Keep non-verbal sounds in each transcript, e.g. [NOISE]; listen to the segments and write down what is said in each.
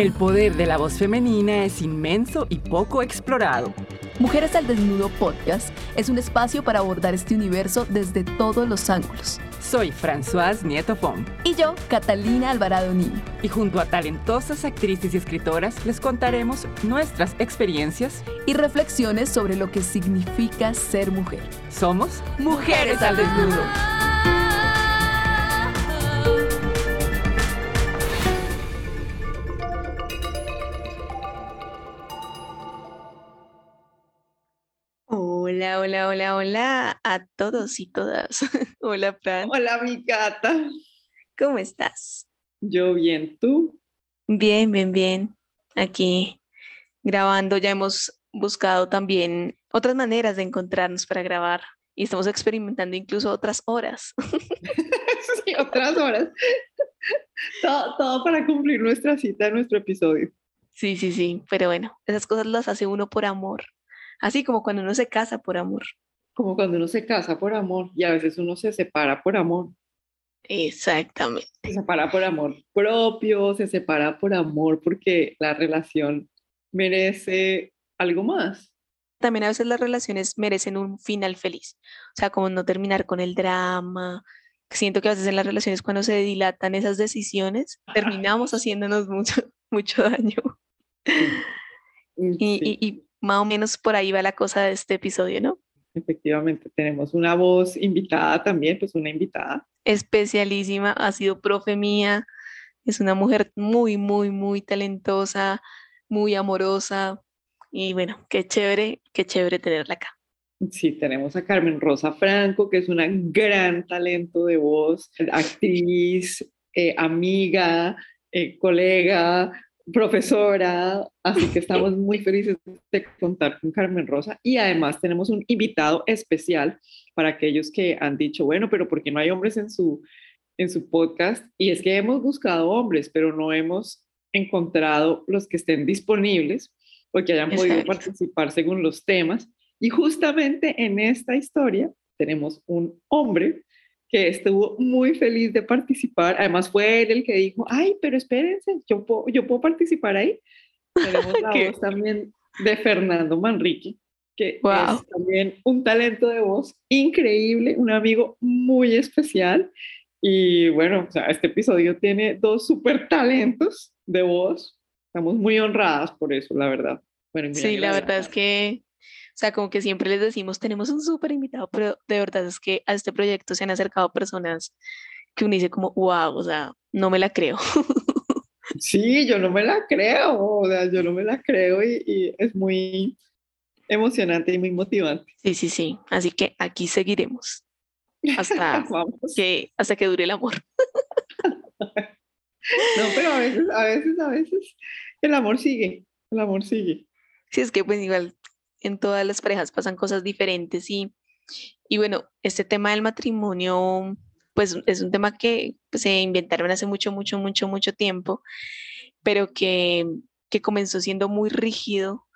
El poder de la voz femenina es inmenso y poco explorado. Mujeres al Desnudo Podcast es un espacio para abordar este universo desde todos los ángulos. Soy Françoise Nieto Pom. Y yo, Catalina Alvarado Niño. Y junto a talentosas actrices y escritoras les contaremos nuestras experiencias y reflexiones sobre lo que significa ser mujer. Somos Mujeres al Desnudo. Hola, hola, hola, hola a todos y todas. [LAUGHS] hola, Fran. Hola, mi gata. ¿Cómo estás? Yo bien, ¿tú? Bien, bien, bien. Aquí grabando, ya hemos buscado también otras maneras de encontrarnos para grabar y estamos experimentando incluso otras horas. [LAUGHS] [LAUGHS] sí, otras horas. todo, todo para cumplir nuestra cita, nuestro episodio. Sí, sí, sí, pero bueno, esas cosas las hace uno por amor. Así como cuando uno se casa por amor. Como cuando uno se casa por amor y a veces uno se separa por amor. Exactamente. Se separa por amor propio, se separa por amor porque la relación merece algo más. También a veces las relaciones merecen un final feliz. O sea, como no terminar con el drama. Siento que a veces en las relaciones cuando se dilatan esas decisiones, terminamos haciéndonos mucho, [LAUGHS] mucho daño. Y, y más o menos por ahí va la cosa de este episodio, ¿no? Efectivamente, tenemos una voz invitada también, pues una invitada. Especialísima, ha sido profe mía, es una mujer muy, muy, muy talentosa, muy amorosa y bueno, qué chévere, qué chévere tenerla acá. Sí, tenemos a Carmen Rosa Franco, que es una gran talento de voz, actriz, eh, amiga, eh, colega, profesora, así que estamos muy felices de contar con Carmen Rosa y además tenemos un invitado especial para aquellos que han dicho, bueno, pero ¿por qué no hay hombres en su, en su podcast? Y es que hemos buscado hombres, pero no hemos encontrado los que estén disponibles o que hayan podido participar según los temas. Y justamente en esta historia tenemos un hombre que estuvo muy feliz de participar. Además fue él el que dijo, ay, pero espérense, yo puedo, yo puedo participar ahí. Tenemos la [LAUGHS] voz también de Fernando Manrique, que es también un talento de voz increíble, un amigo muy especial. Y bueno, o sea, este episodio tiene dos super talentos de voz. Estamos muy honradas por eso, la verdad. Bueno, sí, la verdad es que sea, como que siempre les decimos, tenemos un súper invitado, pero de verdad es que a este proyecto se han acercado personas que uno dice como, wow, o sea, no me la creo. [LAUGHS] Sí, yo no me la creo, o sea, yo no me la creo y, es muy emocionante y muy motivante. Sí, sí, sí. Así que aquí seguiremos hasta, [LAUGHS] que, hasta que dure el amor. [LAUGHS] No, pero a veces, a veces, a veces el amor sigue, el amor sigue. Sí, es que pues igual en todas las parejas pasan cosas diferentes y, y bueno, este tema del matrimonio, pues es un tema que pues, se inventaron hace mucho, mucho, mucho, mucho tiempo, pero que, que comenzó siendo muy rígido,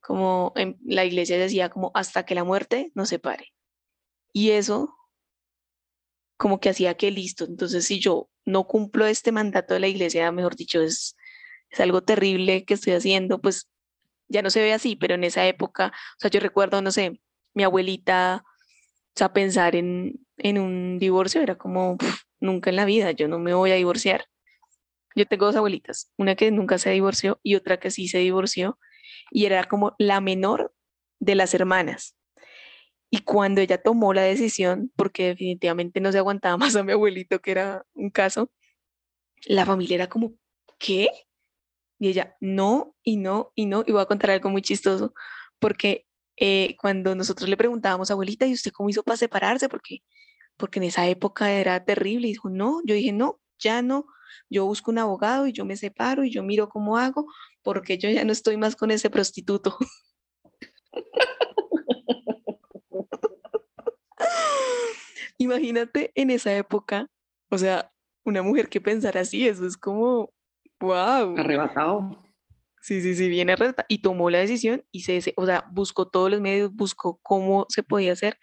como en la iglesia decía, como hasta que la muerte nos separe. Y eso como que hacía que listo, entonces si yo no cumplo este mandato de la iglesia, mejor dicho, es, es algo terrible que estoy haciendo, pues ya no se ve así, pero en esa época, o sea, yo recuerdo, no sé, mi abuelita, o sea, pensar en, en un divorcio era como, nunca en la vida, yo no me voy a divorciar. Yo tengo dos abuelitas, una que nunca se divorció y otra que sí se divorció, y era como la menor de las hermanas. Y cuando ella tomó la decisión, porque definitivamente no se aguantaba [LAUGHS] más a mi abuelito, que era un caso, la familia era como, ¿qué? Y ella, no, y no, y no. Y voy a contar algo muy chistoso, porque eh, cuando nosotros le preguntábamos, abuelita, ¿y usted cómo hizo para separarse? Porque, porque en esa época era terrible. Y dijo, no, yo dije, no, ya no. Yo busco un abogado y yo me separo y yo miro cómo hago, porque yo ya no estoy más con ese prostituto. Imagínate en esa época, o sea, una mujer que pensara así, eso es [LAUGHS] como, Wow. Arrebatado. Sí, sí, sí, viene arrebatado. Y tomó la decisión y se, o sea, buscó todos los medios, buscó cómo se podía hacer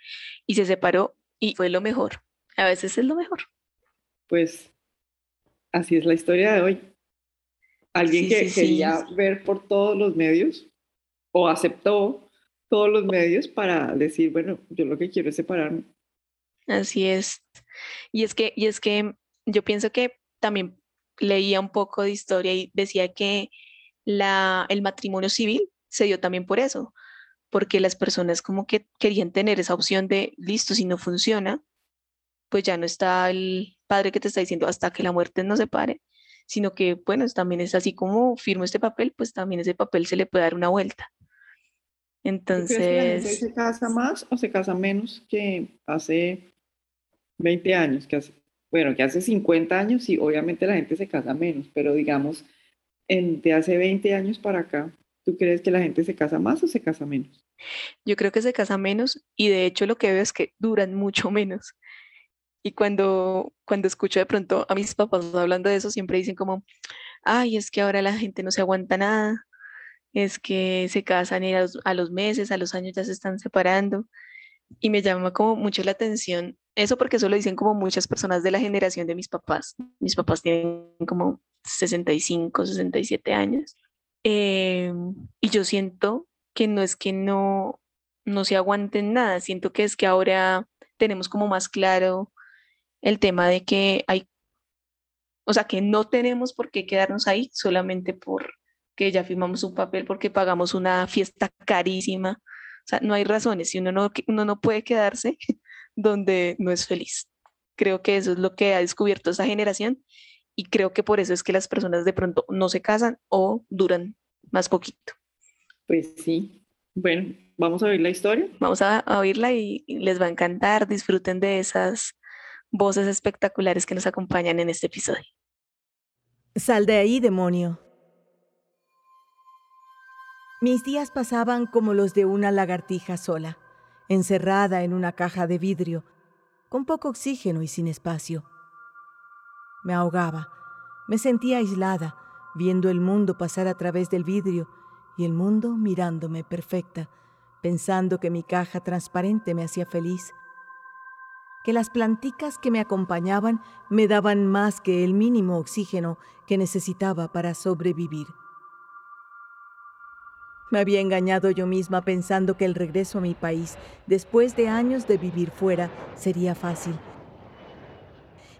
y se separó y fue lo mejor. A veces es lo mejor. Pues así es la historia de hoy. Alguien que quería ver por todos los medios o aceptó todos los medios para decir, bueno, yo lo que quiero es separarme. Así es. Y es que, y es que yo pienso que también leía un poco de historia y decía que la, el matrimonio civil se dio también por eso, porque las personas como que querían tener esa opción de, listo, si no funciona, pues ya no está el padre que te está diciendo hasta que la muerte nos separe, sino que, bueno, también es así como firmo este papel, pues también ese papel se le puede dar una vuelta. Entonces... Que se casa más o se casa menos que hace 20 años? Que hace, bueno, que hace 50 años sí, obviamente la gente se casa menos, pero digamos, en, de hace 20 años para acá, ¿tú crees que la gente se casa más o se casa menos? Yo creo que se casa menos y de hecho lo que veo es que duran mucho menos. Y cuando, cuando escucho de pronto a mis papás hablando de eso, siempre dicen como, ay, es que ahora la gente no se aguanta nada, es que se casan y a los, a los meses, a los años ya se están separando. Y me llama como mucho la atención eso porque eso lo dicen como muchas personas de la generación de mis papás. Mis papás tienen como 65, 67 años. Em, y yo siento que no es que no, no se aguanten nada, siento que es que ahora tenemos como más claro el tema de que hay, o sea, que no tenemos por qué quedarnos ahí solamente por que ya firmamos un papel porque pagamos una fiesta carísima. O sea, no hay razones. Si uno no, uno no puede quedarse donde no es feliz. Creo que eso es lo que ha descubierto esa generación y creo que por eso es que las personas de pronto no se casan o duran más poquito. Pues sí. Bueno, vamos a oír la historia. Vamos a, a oírla y les va a encantar. Disfruten de esas voces espectaculares que nos acompañan en este episodio. Sal de ahí, demonio. Mis días pasaban como los de una lagartija sola, encerrada en una caja de vidrio, con poco oxígeno y sin espacio. Me ahogaba, me sentía aislada, viendo el mundo pasar a través del vidrio y el mundo mirándome perfecta, pensando que mi caja transparente me hacía feliz que las planticas que me acompañaban me daban más que el mínimo oxígeno que necesitaba para sobrevivir. Me había engañado yo misma pensando que el regreso a mi país, después de años de vivir fuera, sería fácil.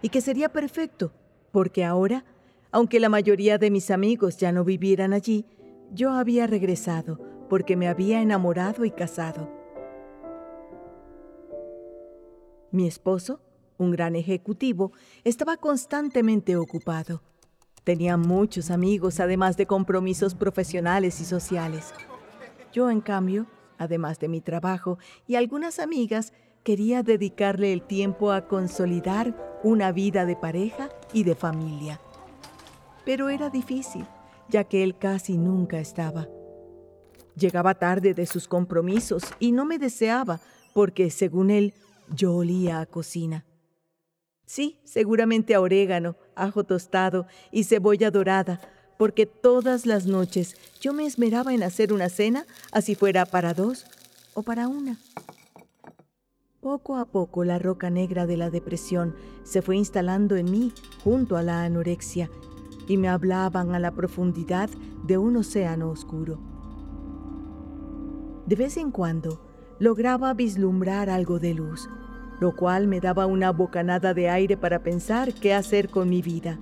Y que sería perfecto, porque ahora, aunque la mayoría de mis amigos ya no vivieran allí, yo había regresado porque me había enamorado y casado. Mi esposo, un gran ejecutivo, estaba constantemente ocupado. Tenía muchos amigos, además de compromisos profesionales y sociales. Yo, en cambio, además de mi trabajo y algunas amigas, quería dedicarle el tiempo a consolidar una vida de pareja y de familia. Pero era difícil, ya que él casi nunca estaba. Llegaba tarde de sus compromisos y no me deseaba porque, según él, yo olía a cocina. Sí, seguramente a orégano, ajo tostado y cebolla dorada, porque todas las noches yo me esmeraba en hacer una cena, así fuera para dos o para una. Poco a poco la roca negra de la depresión se fue instalando en mí junto a la anorexia y me hablaban a la profundidad de un océano oscuro. De vez en cuando lograba vislumbrar algo de luz, lo cual me daba una bocanada de aire para pensar qué hacer con mi vida.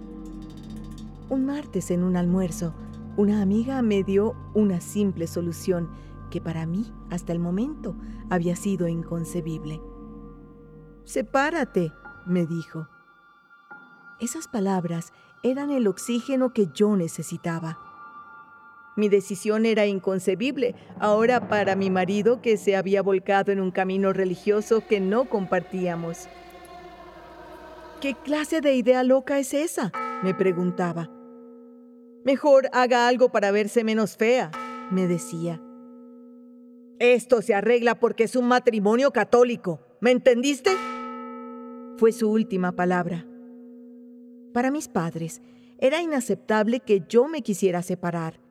Un martes en un almuerzo, una amiga me dio una simple solución que para mí hasta el momento había sido inconcebible. Sepárate, me dijo. Esas palabras eran el oxígeno que yo necesitaba. Mi decisión era inconcebible ahora para mi marido que se había volcado en un camino religioso que no compartíamos. ¿Qué clase de idea loca es esa? me preguntaba. Mejor haga algo para verse menos fea, me decía. Esto se arregla porque es un matrimonio católico. ¿Me entendiste? Fue su última palabra. Para mis padres, era inaceptable que yo me quisiera separar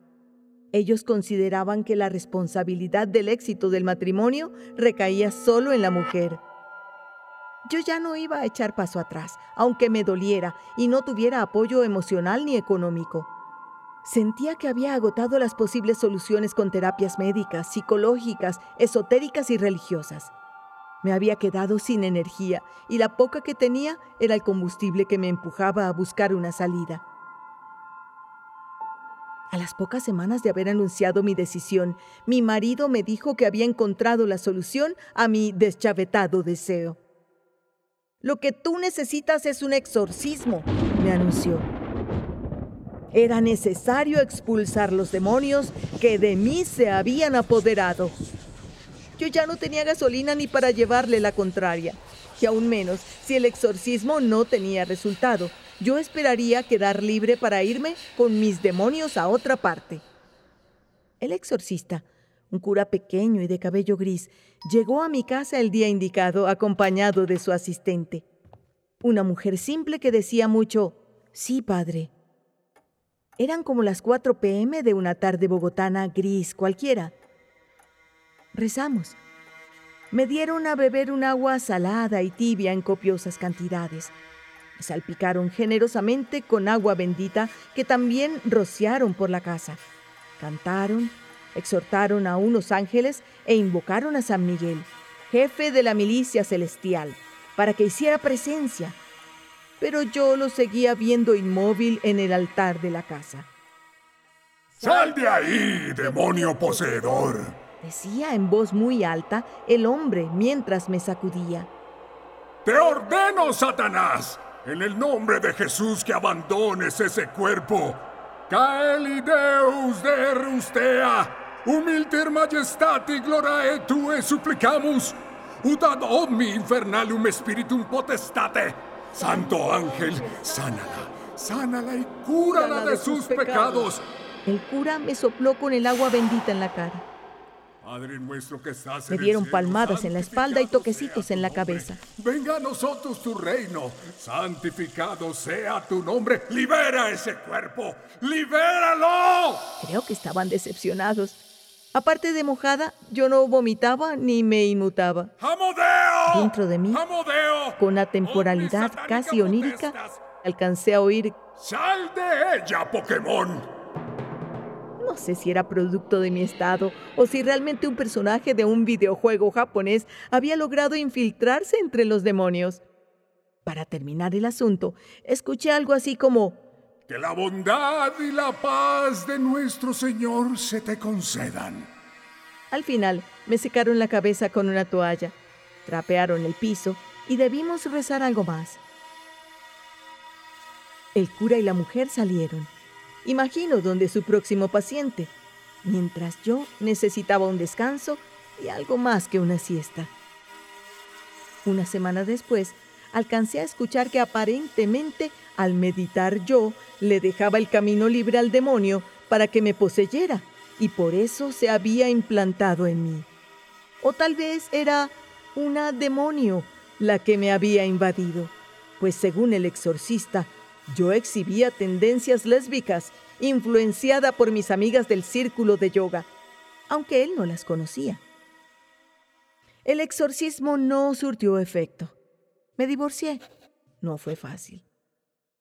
ellos consideraban que la responsabilidad del éxito del matrimonio recaía solo en la mujer. Yo ya no iba a echar paso atrás, aunque me doliera y no tuviera apoyo emocional ni económico. Sentía que había agotado las posibles soluciones con terapias médicas, psicológicas, esotéricas y religiosas. Me había quedado sin energía y la poca que tenía era el combustible que me empujaba a buscar una salida. A las pocas semanas de haber anunciado mi decisión, mi marido me dijo que había encontrado la solución a mi deschavetado deseo. Lo que tú necesitas es un exorcismo, me anunció. Era necesario expulsar los demonios que de mí se habían apoderado. Yo ya no tenía gasolina ni para llevarle la contraria, y aún menos si el exorcismo no tenía resultado. Yo esperaría quedar libre para irme con mis demonios a otra parte. El exorcista, un cura pequeño y de cabello gris, llegó a mi casa el día indicado acompañado de su asistente. Una mujer simple que decía mucho, sí, padre. Eran como las 4 pm de una tarde bogotana gris cualquiera. Rezamos. Me dieron a beber un agua salada y tibia en copiosas cantidades. Salpicaron generosamente con agua bendita que también rociaron por la casa. Cantaron, exhortaron a unos ángeles e invocaron a San Miguel, jefe de la milicia celestial, para que hiciera presencia. Pero yo lo seguía viendo inmóvil en el altar de la casa. ¡Sal de ahí, demonio poseedor! Decía en voz muy alta el hombre mientras me sacudía. Te ordeno, Satanás, en el nombre de Jesús que abandones ese cuerpo. Caeli Deus de Rustea, humilter majestati glorae tue supplicamus, ut ad omni infernalum spiritum potestate. Santo ángel, sánala, sánala y cúrala de sus pecados. El cura me sopló con el agua bendita en la cara. Padre nuestro que estás Me en el dieron palmadas en la espalda y toquecitos en la cabeza. Venga a nosotros tu reino, santificado sea tu nombre. Libera ese cuerpo, libéralo. Creo que estaban decepcionados. Aparte de mojada, yo no vomitaba ni me inmutaba. ¡Amodeo! Dentro de mí, ¡Amodeo! Con la temporalidad Omnis casi onírica, alcancé a oír, ¡Sal de ella, Pokémon! No sé si era producto de mi estado o si realmente un personaje de un videojuego japonés había logrado infiltrarse entre los demonios. Para terminar el asunto, escuché algo así como, Que la bondad y la paz de nuestro Señor se te concedan. Al final, me secaron la cabeza con una toalla, trapearon el piso y debimos rezar algo más. El cura y la mujer salieron. Imagino donde su próximo paciente, mientras yo necesitaba un descanso y algo más que una siesta. Una semana después, alcancé a escuchar que aparentemente al meditar yo le dejaba el camino libre al demonio para que me poseyera y por eso se había implantado en mí. O tal vez era una demonio la que me había invadido, pues según el exorcista, yo exhibía tendencias lésbicas, influenciada por mis amigas del círculo de yoga, aunque él no las conocía. El exorcismo no surtió efecto. Me divorcié. No fue fácil.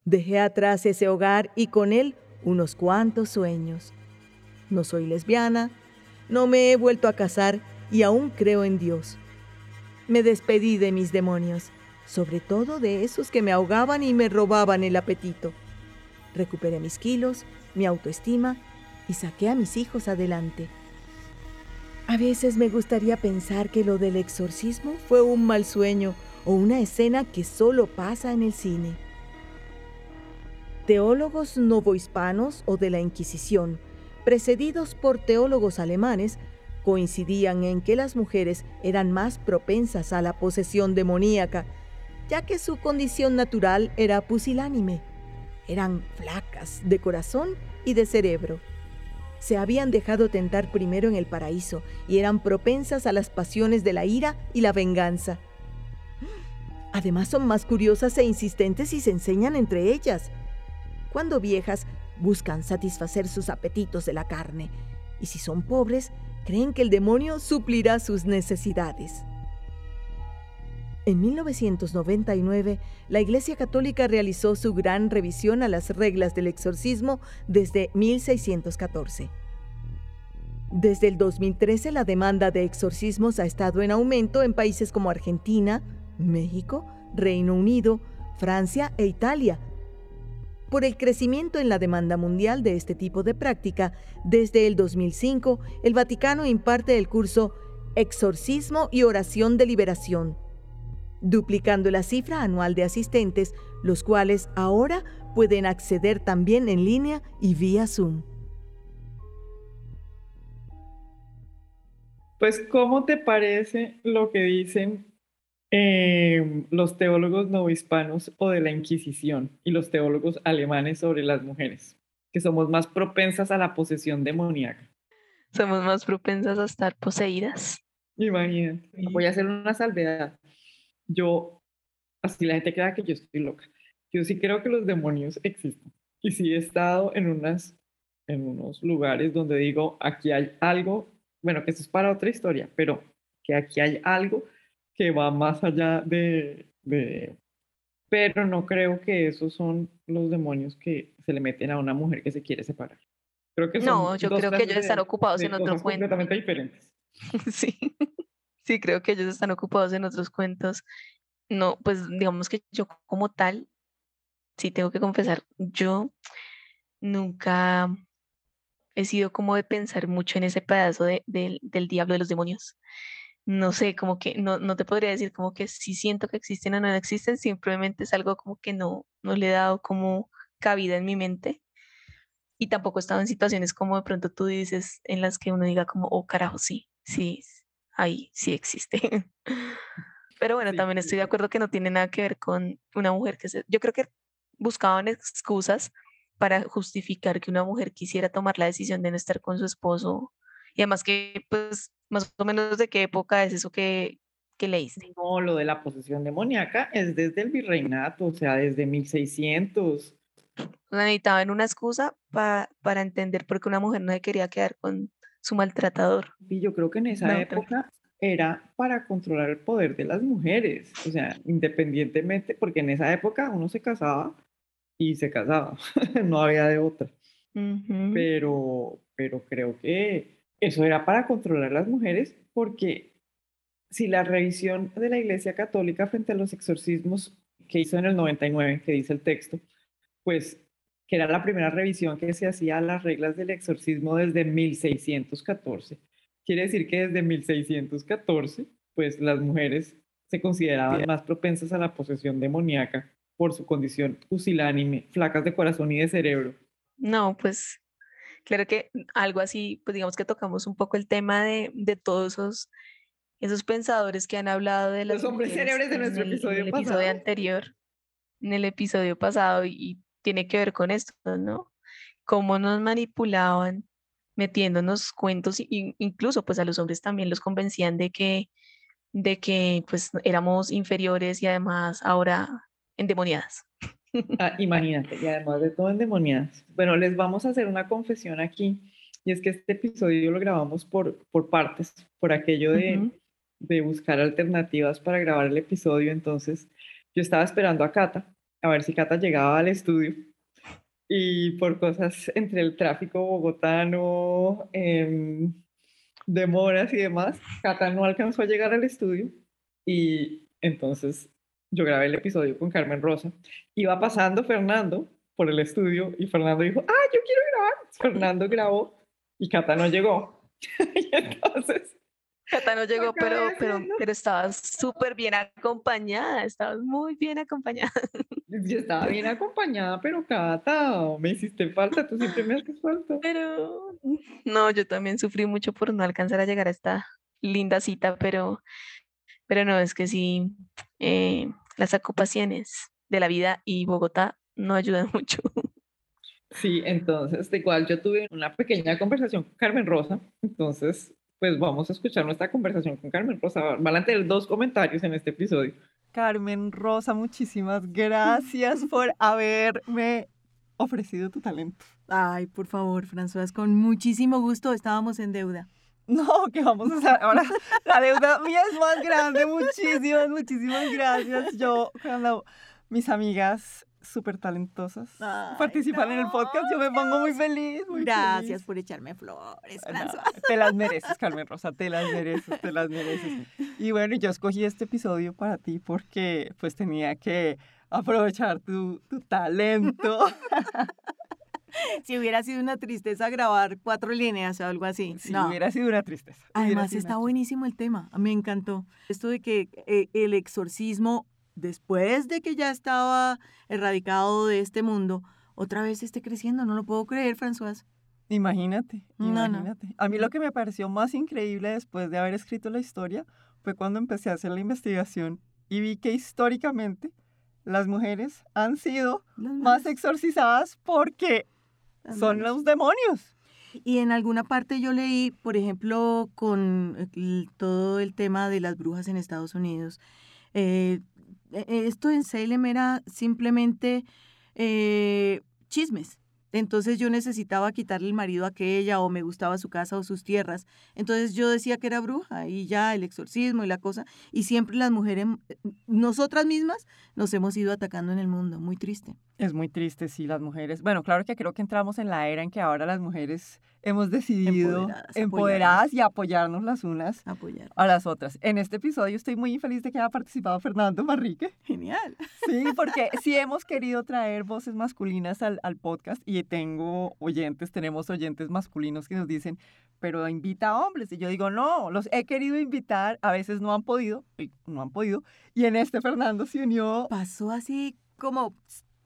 Dejé atrás ese hogar y con él unos cuantos sueños. No soy lesbiana, no me he vuelto a casar y aún creo en Dios. Me despedí de mis demonios, sobre todo de esos que me ahogaban y me robaban el apetito. Recuperé mis kilos, mi autoestima y saqué a mis hijos adelante. A veces me gustaría pensar que lo del exorcismo fue un mal sueño o una escena que solo pasa en el cine. Teólogos novohispanos o de la Inquisición, precedidos por teólogos alemanes, coincidían en que las mujeres eran más propensas a la posesión demoníaca, ya que su condición natural era pusilánime. Eran flacas de corazón y de cerebro. Se habían dejado tentar primero en el paraíso y eran propensas a las pasiones de la ira y la venganza. Además son más curiosas e insistentes y se enseñan entre ellas. Cuando viejas, buscan satisfacer sus apetitos de la carne, y si son pobres, creen que el demonio suplirá sus necesidades. En 1999, la Iglesia Católica realizó su gran revisión a las reglas del exorcismo desde 1614. Desde el 2013, la demanda de exorcismos ha estado en aumento en países como Argentina, México, Reino Unido, Francia e Italia. Por el crecimiento en la demanda mundial de este tipo de práctica, desde el 2005, el Vaticano imparte el curso Exorcismo y Oración de Liberación, duplicando la cifra anual de asistentes, los cuales ahora pueden acceder también en línea y vía Zoom. Pues, ¿cómo te parece lo que dicen eh, los teólogos novohispanos o de la Inquisición y los teólogos alemanes sobre las mujeres? Que somos más propensas a la posesión demoníaca. Somos más propensas a estar poseídas. Imagínate. Voy a hacer una salvedad. Yo, así la gente crea que yo estoy loca. Yo sí creo que los demonios existen. Y sí he estado en, unas, en unos lugares donde digo, aquí hay algo, bueno, que eso es para otra historia, pero que aquí hay algo que va más allá de, de... Pero no creo que esos son los demonios que se le meten a una mujer que se quiere separar. Creo que son No, yo creo que ellos están ocupados en otro cuento. completamente diferentes. [LAUGHS] Sí, sí, creo que ellos están ocupados en otros cuentos. No, pues digamos que yo como tal, sí tengo que confesar, yo nunca he sido como de pensar mucho en ese pedazo de- del- del diablo de los demonios. No sé, como que no, no te podría decir como que si siento que existen o no existen, simplemente es algo como que no, no le he dado como cabida en mi mente. Y tampoco he estado en situaciones como de pronto tú dices, en las que uno diga como, oh carajo, sí, sí, ahí sí existe. [LAUGHS] Pero bueno, Sí, también estoy de acuerdo que no tiene nada que ver con una mujer que se... Yo creo que buscaban excusas para justificar que una mujer quisiera tomar la decisión de no estar con su esposo. Y además que, pues, más o menos de qué época es eso que, que leíste. No, lo de la posesión demoníaca es desde el virreinato, o sea, desde 1600. O sea, necesitaban una excusa pa- para entender por qué una mujer no se quería quedar con su maltratador. Y yo creo que en esa No, época era para controlar el poder de las mujeres, o sea, independientemente, porque en esa época uno se casaba y se casaba, [LAUGHS] no había de otra. Pero, pero creo que eso era para controlar las mujeres, porque si la revisión de la Iglesia Católica frente a los exorcismos que hizo en el 99, que dice el texto, pues que era la primera revisión que se hacía a las reglas del exorcismo desde 1614. Quiere decir que desde 1614, pues las mujeres se consideraban más propensas a la posesión demoníaca por su condición pusilánime, flacas de corazón y de cerebro. No, pues claro que algo así, pues digamos que tocamos un poco el tema de, de todos esos, esos pensadores que han hablado de las Los hombres célebres de en nuestro en episodio el episodio pasado. anterior, en el episodio pasado, y tiene que ver con esto, ¿no? Cómo nos manipulaban metiéndonos cuentos, y incluso pues a los hombres también los convencían de que, de que pues éramos inferiores y además ahora endemoniadas. [LAUGHS] Ah, imagínate, y además de todo endemoniadas. Bueno, les vamos a hacer una confesión aquí, y es que este episodio lo grabamos por, por partes, por aquello de, Ujú. de buscar alternativas para grabar el episodio. Entonces, yo estaba esperando a Cata, a ver si Cata llegaba al estudio, y por cosas entre el tráfico bogotano, em, demoras y demás, Cata no alcanzó a llegar al estudio, y entonces yo grabé el episodio con Carmen Rosa. Iba pasando Fernando por el estudio y Fernando dijo, ah, yo quiero grabar. Fernando grabó y Cata no llegó. [LAUGHS] y entonces, Cata no llegó, pero, pero, pero estabas súper bien acompañada, estabas muy bien acompañada. yo estaba bien acompañada, pero Cata, me hiciste falta, tú siempre me haces falta. Pero no, yo también sufrí mucho por no alcanzar a llegar a esta linda cita, pero, pero no, es que sí, eh, las ocupaciones de la vida y Bogotá no ayudan [LAUGHS] mucho. Sí, entonces, de igual yo tuve una pequeña conversación con Carmen Rosa, entonces, pues vamos a escuchar nuestra conversación con Carmen Rosa. Van a tener dos comentarios en este episodio. Carmen Rosa, muchísimas gracias [LAUGHS] por haberme ofrecido tu talento. Ay, por favor, François, con muchísimo gusto estábamos en deuda. No, que vamos a hacer ahora. La deuda mía es más grande. Muchísimas, muchísimas gracias. Yo, cuando mis amigas súper talentosas Ay, participan en el podcast, yo me pongo muy feliz. Muy Gracias feliz. por echarme flores, No, François. te las mereces, Carmen Rosa, te las mereces, te las mereces. Y bueno, yo escogí este episodio para ti porque pues tenía que aprovechar tu, tu talento. [LAUGHS] Si hubiera sido una tristeza grabar cuatro líneas o algo así. Si no. hubiera sido una tristeza. Además está buenísimo el tema, me encantó. Esto de que eh, el exorcismo, después de que ya estaba erradicado de este mundo, otra vez esté creciendo, no lo puedo creer, François. Imagínate, No, no. imagínate. A mí lo que me pareció más increíble después de haber escrito la historia fue cuando empecé a hacer la investigación y vi que históricamente las mujeres han sido más exorcizadas porque las son los demonios. Y en alguna parte yo leí, por ejemplo, con el- todo el tema de las brujas en Estados Unidos, eh, eh, esto en Salem era simplemente eh, chismes. Entonces yo necesitaba quitarle el marido a aquella o me gustaba su casa o sus tierras. Entonces yo decía que era bruja y ya el exorcismo y la cosa. Y siempre las mujeres, nosotras mismas, nos hemos ido atacando en el mundo. Muy triste. Es muy triste, sí, las mujeres. Bueno, claro que creo que entramos en la era en que ahora las mujeres hemos decidido Empoderadas, empoderadas y apoyarnos las unas Apoyar. a las otras. En este episodio estoy muy feliz de que haya participado Fernando Marrique. Genial. Sí, [LAUGHS] porque sí hemos querido traer voces masculinas al, al podcast y tengo oyentes, tenemos oyentes masculinos que nos dicen, pero invita a hombres. Y yo digo, no, los he querido invitar, a veces no han podido, no han podido. Y en este Fernando se unió. pasó así como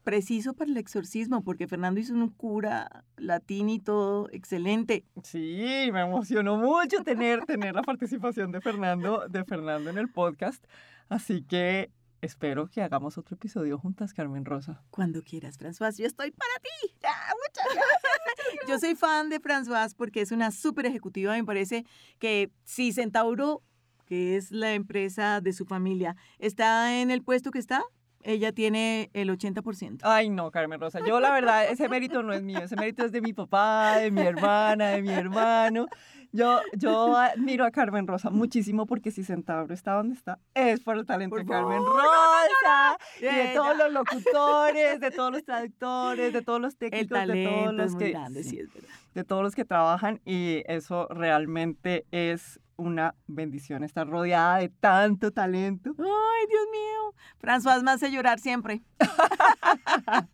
preciso para el exorcismo, porque Fernando hizo un cura latín y todo excelente. Sí, me emocionó mucho tener, tener la participación de Fernando, de Fernando en el podcast. Así que espero que hagamos otro episodio juntas, Carmen Rosa. Cuando quieras, François, yo estoy para ti. ¡Ah, muchas gracias. Yo soy fan de François porque es una súper ejecutiva. Me parece que si Centauro, que es la empresa de su familia, está en el puesto que está, ella tiene el 80%. Ay, no, Carmen Rosa. Yo, la verdad, ese mérito no es mío. Ese mérito es de mi papá, de mi hermana, de mi hermano. Yo, yo admiro a Carmen Rosa muchísimo porque si Centauro está donde está, es por el talento de Carmen Rosa. Y de todos los locutores, de todos los traductores, de todos los El técnicos, de todos los que... grande, sí, sí, es verdad. de todos los que trabajan y eso realmente es una bendición estar rodeada de tanto talento. Ay, Dios mío. François me hace llorar siempre. [LAUGHS]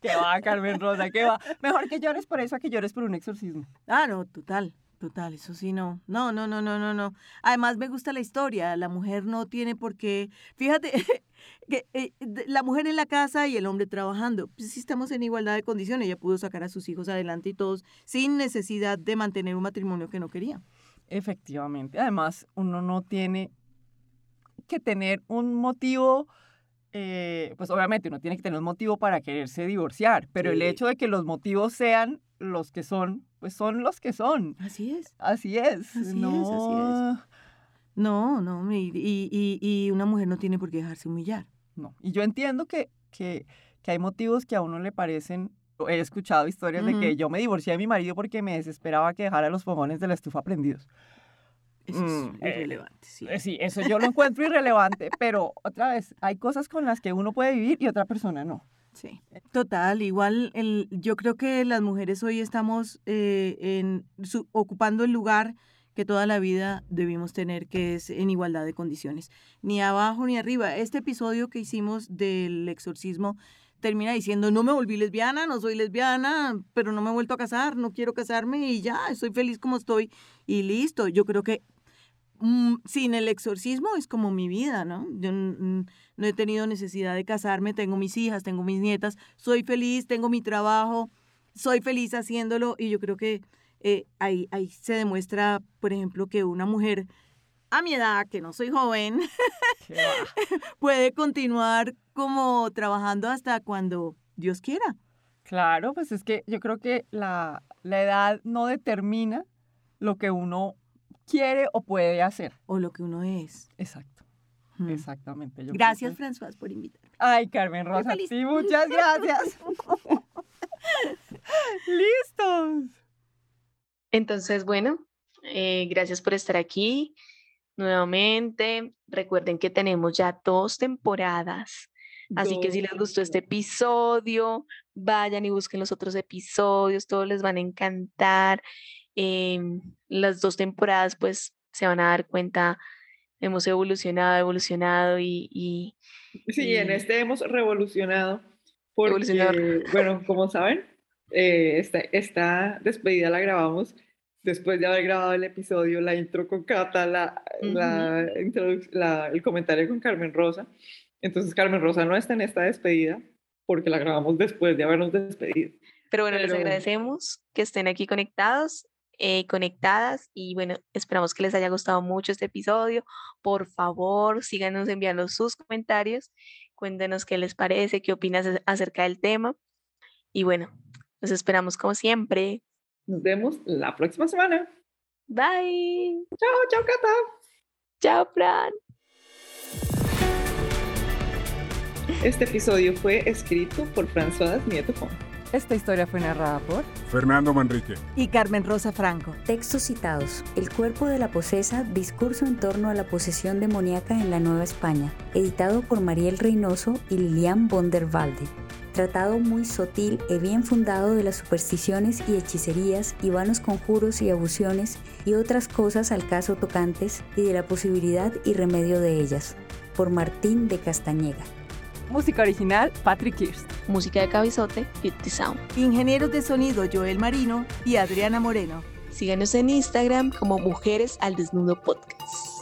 Que va, Carmen Rosa, que va. Mejor que llores por eso a que llores por un exorcismo. Ah, no, total, total, eso sí, no. No, no, no, no, no, no. Además me gusta la historia, la mujer no tiene por qué, fíjate, [LAUGHS] que eh, la mujer en la casa y el hombre trabajando, pues sí estamos en igualdad de condiciones, ella pudo sacar a sus hijos adelante y todos sin necesidad de mantener un matrimonio que no quería. Efectivamente. Además, uno no tiene que tener un motivo, eh, pues obviamente uno tiene que tener un motivo para quererse divorciar, pero el hecho de que los motivos sean los que son, pues son los que son. Así es. Así es. Así es, no, así No, no, y, y, y- una mujer no tiene por qué dejarse humillar. No. Y yo entiendo que, que, que hay motivos que a uno le parecen. He escuchado historias de que yo me divorcié de mi marido porque me desesperaba que dejara los fogones de la estufa prendidos. Eso es Mm, eh, irrelevante, sí. Eh, Sí, eso yo lo encuentro irrelevante, pero otra vez, hay cosas con las que uno puede vivir y otra persona no. Sí, total. Igual el, yo creo que las mujeres hoy estamos eh, ocupando el lugar que toda la vida debimos tener, que es en igualdad de condiciones. Ni abajo ni arriba. Este episodio que hicimos del exorcismo termina diciendo, no me volví lesbiana, no soy lesbiana, pero no me he vuelto a casar, no quiero casarme y ya, estoy feliz como estoy y listo. Yo creo que mm, sin el exorcismo es como mi vida, ¿no? Yo no he tenido necesidad de casarme, tengo mis hijas, tengo mis nietas, soy feliz, tengo mi trabajo, soy feliz haciéndolo y yo creo que eh, ahí, ahí se demuestra, por ejemplo, que una mujer a mi edad, que no soy joven, [LAUGHS] puede continuar como trabajando hasta cuando Dios quiera. Claro, pues es que yo creo que la, la edad no determina lo que uno quiere o puede hacer. O lo que uno es. Exacto, Mm. exactamente. yo Gracias, François, por invitarme. Ay, Carmen Rosa, sí, muchas gracias. [LAUGHS] Listos. Entonces, bueno, eh, gracias por estar aquí nuevamente. Recuerden que tenemos ya dos temporadas. Así que si les gustó este episodio, vayan y busquen los otros episodios, todos les van a encantar. Em, las dos temporadas, pues se van a dar cuenta, hemos evolucionado, evolucionado y... sí, en este hemos revolucionado. Porque, bueno, como saben, eh, esta, esta despedida la grabamos después de haber grabado el episodio, la intro con Cata, la, la, el comentario con Carmen Rosa. Entonces Carmen Rosa no está en esta despedida porque la grabamos después de habernos despedido. Pero bueno, les agradecemos que estén aquí conectados, eh, conectadas y bueno, esperamos que les haya gustado mucho este episodio. Por favor, síganos enviando sus comentarios, cuéntenos qué les parece, qué opinas acerca del tema. Y bueno, nos esperamos como siempre. Nos vemos la próxima semana. Bye. Chao, chao, Cata. Chao, Fran. Este episodio fue escrito por François Nieto Fon. Esta historia fue narrada por Fernando Manrique y Carmen Rosa Franco. Textos citados: El cuerpo de la posesa, discurso en torno a la posesión demoníaca en la Nueva España, editado por Mariel Reynoso y Lilian von der Walde tratado muy sutil y bien fundado de las supersticiones y hechicerías y vanos conjuros y abusiones y otras cosas al caso tocantes y de la posibilidad y remedio de ellas, por Martín de Castañega. Música original, Patrick Kirst. Música de Cabizote, 50 Sound. Ingenieros de sonido, Joel Marino y Adriana Moreno. Síganos en Instagram como Mujeres al Desnudo Podcast.